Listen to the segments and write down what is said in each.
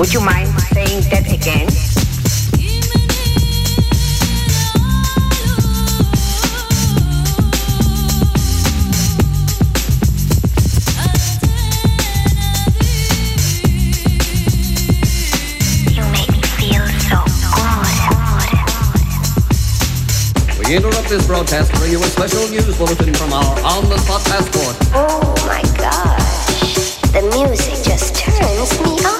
Would you mind saying that again? You made me feel so hot, hot, hot, hot. We interrupt this broadcast to bring you a special news bulletin from our on-the-spot passport. Oh my gosh, the music just turns me on.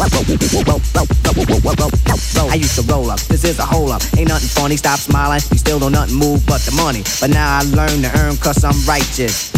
I used to roll up. This is a hole up. Ain't nothing funny. Stop smiling. You still don't nothing move but the money. But now I learn to earn cause I'm righteous.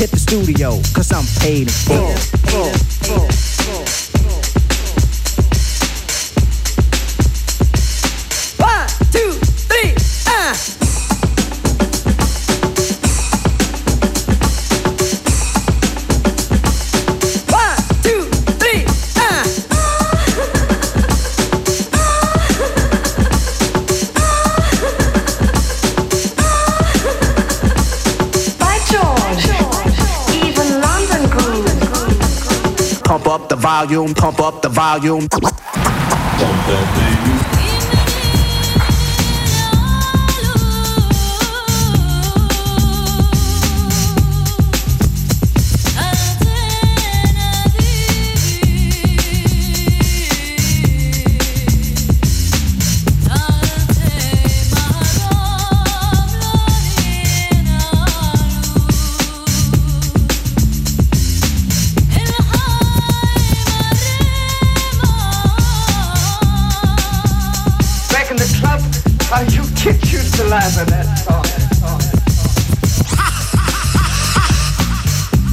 hit the studio, cause I'm paid in full. full, full, full. up volume, pump up the volume.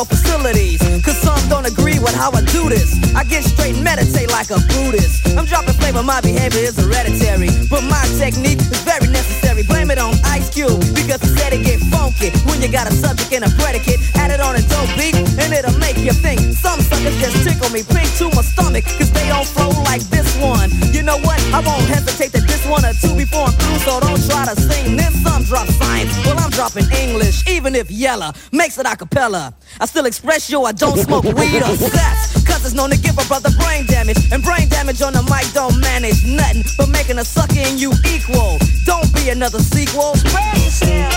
Educational facilities. Cause some don't agree with how I do this. I get straight and meditate like a Buddhist. I'm dropping flavor, my behavior is hereditary. But my technique is very necessary. Blame it on Ice Cube, because he said it get funky. When you got a subject and a predicate, add it on a dope beat, and it'll make you think. Some suckers just tickle me pink to my stomach, cause they don't flow like this one. You know what? I won't hesitate to diss one or two before I'm through, so don't try to sing this. Some drop science, well, I'm dropping English, even if Yella makes it a cappella. I still express yo, I don't smoke weed or sex, cause it's known to give a brother brain damage, and brain damage on the mic don't manage nothing but making a sucker in you equal. Don't be another sequel. Spread yourself.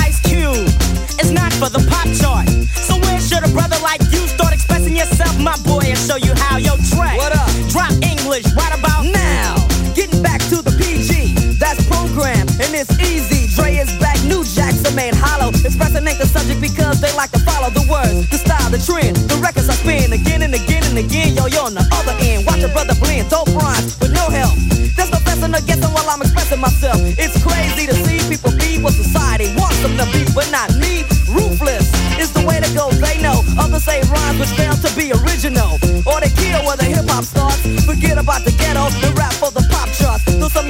Ice Cube, it's not for the pop chart. So where should a brother like you start expressing yourself, my boy, and show you how? Yo, Trey, what up? Drop English right about Expressing ain't the subject because they like to follow the words, the style, the trend, the records I spin again and again and again. Yo, yo, on the other end, watch a brother blend, dope rhymes with no help. There's no fessing or guessing while I'm expressing myself. It's crazy to see people be what society wants them to be, but not me. Ruthless is the way to go, they know. Others say rhymes which fail to be original. Or they kill where the hip hop starts. Forget about the ghetto and rap for the pop charts. Though some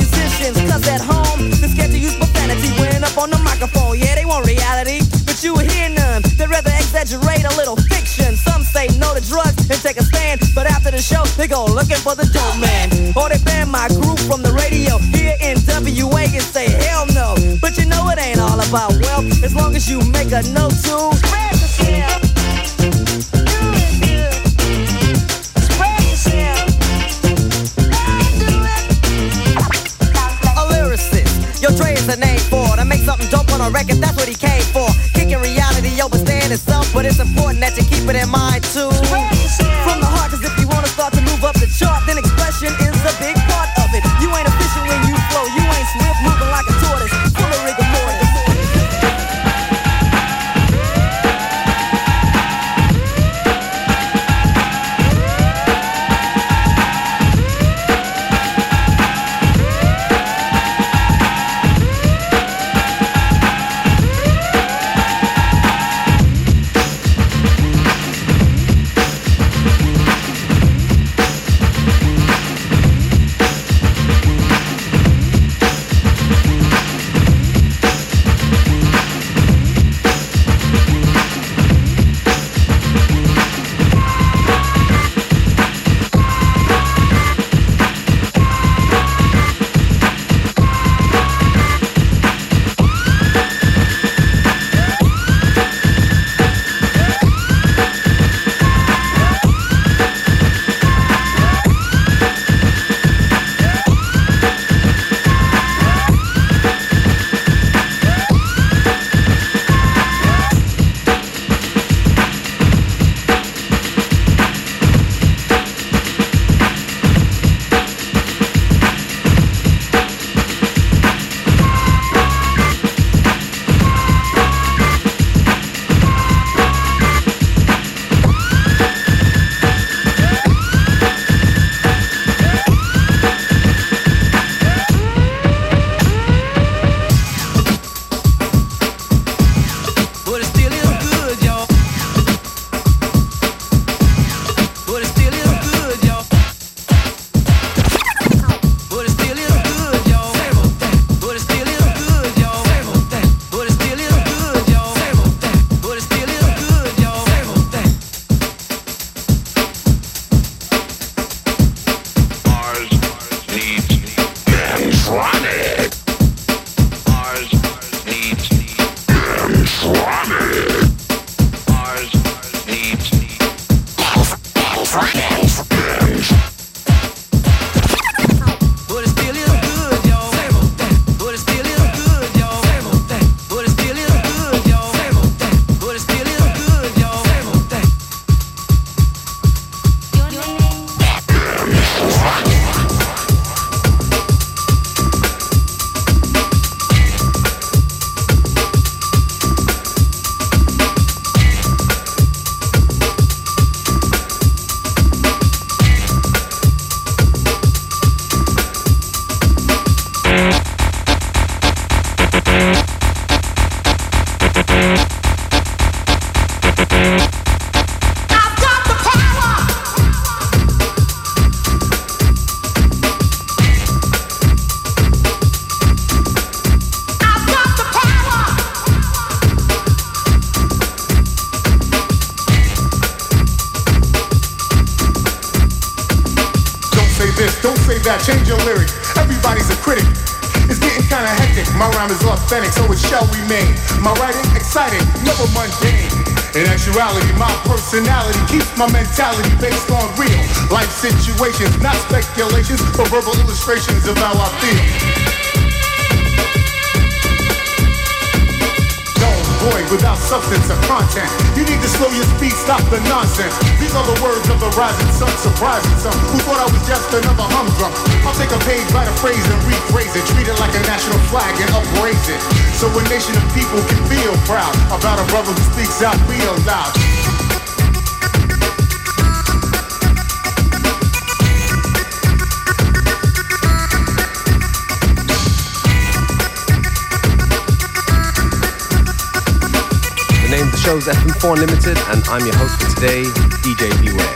exaggerate a little fiction. Some say no to drugs and take a stand, but after the show, they go looking for the dope man. Or they ban my group from the radio here in WA and say hell no. But you know it ain't all about wealth as long as you make a note to spread yourself. A lyricist, your Dre is a name for to make something dope on a record. That's what he came for. Kicking reality over staying itself, but it's important that you keep it in mind too. Personality keeps my mentality based on real life situations, not speculations, but verbal illustrations of how I feel. void without substance or content. You need to slow your speed, stop the nonsense. These are the words of the rising sun, surprising some who thought I was just another humdrum. I'll take a page, write a phrase, and rephrase it, treat it like a national flag and upraise it. So a nation of people can feel proud about a brother who speaks out real loud. Show's FM4 Limited, and I'm your host for today, DJ Beware.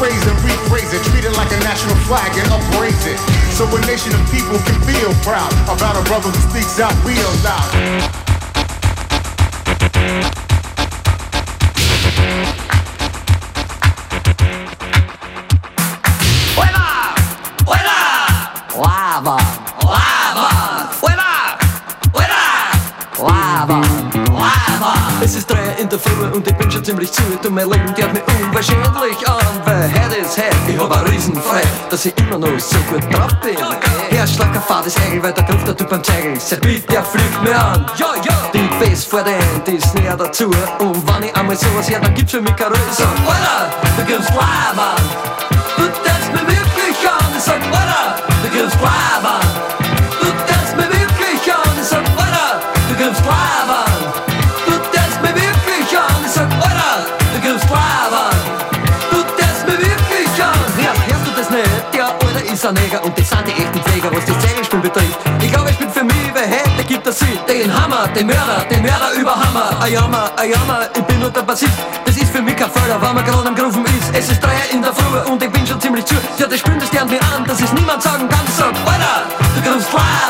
Rephrase and rephrase it, treat it like a national flag and upraise it. So a nation of people can feel proud about a brother who speaks out real loud. Es ist drei in der Früh und ich bin schon ziemlich zu. Tut mir leid und die unverschämtlich an. Oh. dass ich immer noch so gut drauf bin. Okay. Herzschlag ein fades Engel, weil der Griff der Typ beim Zeigeln sein Beat, der fliegt mir an. Yo, yo. Die Bass vor der End ist näher dazu. Und wenn ich einmal sowas her, dann gibt's für mich keine Ruhe. Ich sag, Alter, du gibst Live an. Du tanzt mir wirklich an. Ich sag, Alter, du gibst Live an. Du tanzt mir wirklich an. Ich sag, Alter, du gibst Live an. Ein Neger Und das sind die echten Pfleger, was das Zegelspiel betrifft Ich glaube, ich bin für mich Heute gibt es sie, den Hammer, den Mörder, den Mörder über Hammer. Ayama, Ayama, ich bin nur der Bassist. Das ist für mich kein Förder, weil man gerade am Grufen ist. Es ist drei in der Früh und ich bin schon ziemlich zu. Ja, das spürt das gern mir an, dass es niemand sagen kann. Sag, Alter, du grufst Laber.